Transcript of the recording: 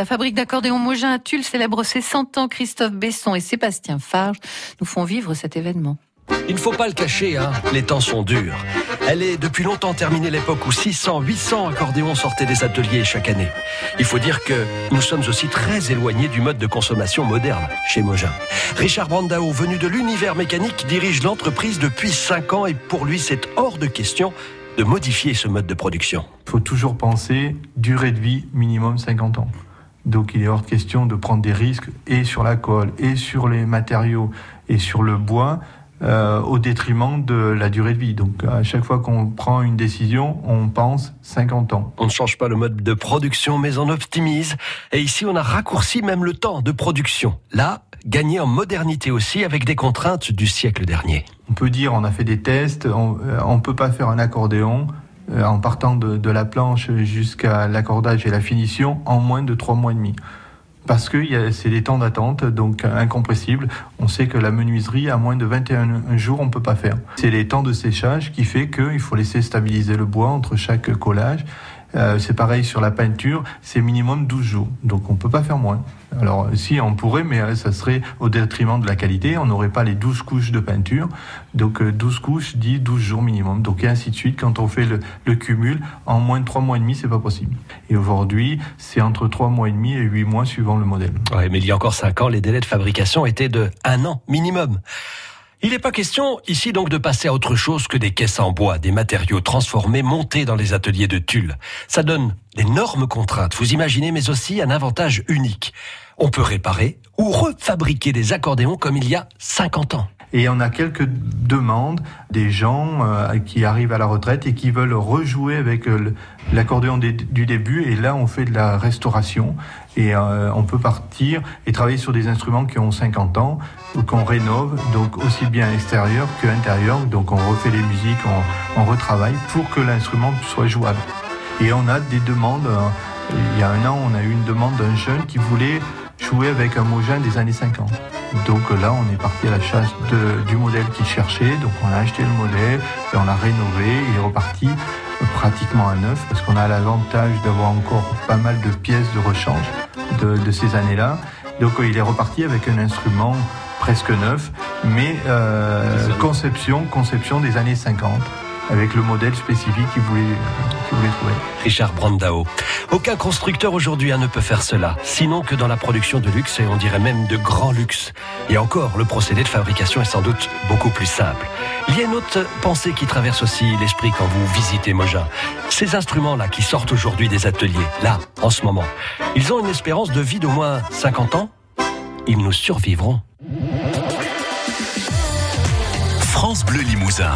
La fabrique d'accordéons Mogin à Tulle célèbre ses 100 ans. Christophe Besson et Sébastien Farge nous font vivre cet événement. Il ne faut pas le cacher, hein, les temps sont durs. Elle est depuis longtemps terminée l'époque où 600, 800 accordéons sortaient des ateliers chaque année. Il faut dire que nous sommes aussi très éloignés du mode de consommation moderne chez Mogin. Richard Brandao, venu de l'univers mécanique, dirige l'entreprise depuis 5 ans et pour lui c'est hors de question de modifier ce mode de production. Il faut toujours penser durée de vie minimum 50 ans. Donc il est hors de question de prendre des risques et sur la colle, et sur les matériaux, et sur le bois, euh, au détriment de la durée de vie. Donc à chaque fois qu'on prend une décision, on pense 50 ans. On ne change pas le mode de production, mais on optimise. Et ici, on a raccourci même le temps de production. Là, gagner en modernité aussi avec des contraintes du siècle dernier. On peut dire, on a fait des tests, on ne peut pas faire un accordéon euh, en partant de, de la planche jusqu'à l'accordage et la finition en moins de trois mois et demi parce que c'est des temps d'attente, donc incompressibles. On sait que la menuiserie, à moins de 21 jours, on ne peut pas faire. C'est les temps de séchage qui fait qu'il faut laisser stabiliser le bois entre chaque collage. Euh, c'est pareil sur la peinture, c'est minimum 12 jours. Donc on ne peut pas faire moins. Alors si on pourrait, mais euh, ça serait au détriment de la qualité. On n'aurait pas les 12 couches de peinture. Donc 12 euh, couches dit 12 jours minimum. Donc et ainsi de suite. Quand on fait le, le cumul, en moins de 3 mois et demi, c'est pas possible. Et aujourd'hui, c'est entre 3 mois et demi et 8 mois suivant le modèle. Ouais, mais il y a encore 5 ans, les délais de fabrication étaient de 1 an minimum. Il n'est pas question ici donc de passer à autre chose que des caisses en bois, des matériaux transformés montés dans les ateliers de Tulle. Ça donne d'énormes contraintes, vous imaginez, mais aussi un avantage unique. On peut réparer ou refabriquer des accordéons comme il y a 50 ans. Et on a quelques demandes des gens euh, qui arrivent à la retraite et qui veulent rejouer avec euh, l'accordéon du début. Et là, on fait de la restauration et euh, on peut partir et travailler sur des instruments qui ont 50 ans ou qu'on rénove, donc aussi bien extérieur que intérieur. Donc on refait les musiques, on, on retravaille pour que l'instrument soit jouable. Et on a des demandes. il y a un an, on a eu une demande d'un jeune qui voulait jouer avec un Mogin des années 50. Donc là, on est parti à la chasse de, du modèle qu'il cherchait. Donc on a acheté le modèle et on l'a rénové. Il est reparti pratiquement à neuf parce qu'on a l'avantage d'avoir encore pas mal de pièces de rechange de, de ces années-là. Donc il est reparti avec un instrument presque neuf, mais euh, conception, conception des années 50 avec le modèle spécifique qu'il voulait, voulait, trouver. Richard Brandao. Aucun constructeur aujourd'hui hein, ne peut faire cela, sinon que dans la production de luxe et on dirait même de grand luxe. Et encore, le procédé de fabrication est sans doute beaucoup plus simple. Il y a une autre pensée qui traverse aussi l'esprit quand vous visitez Moja. Ces instruments-là qui sortent aujourd'hui des ateliers, là, en ce moment, ils ont une espérance de vie d'au moins 50 ans Ils nous survivront. France Bleu Limousin.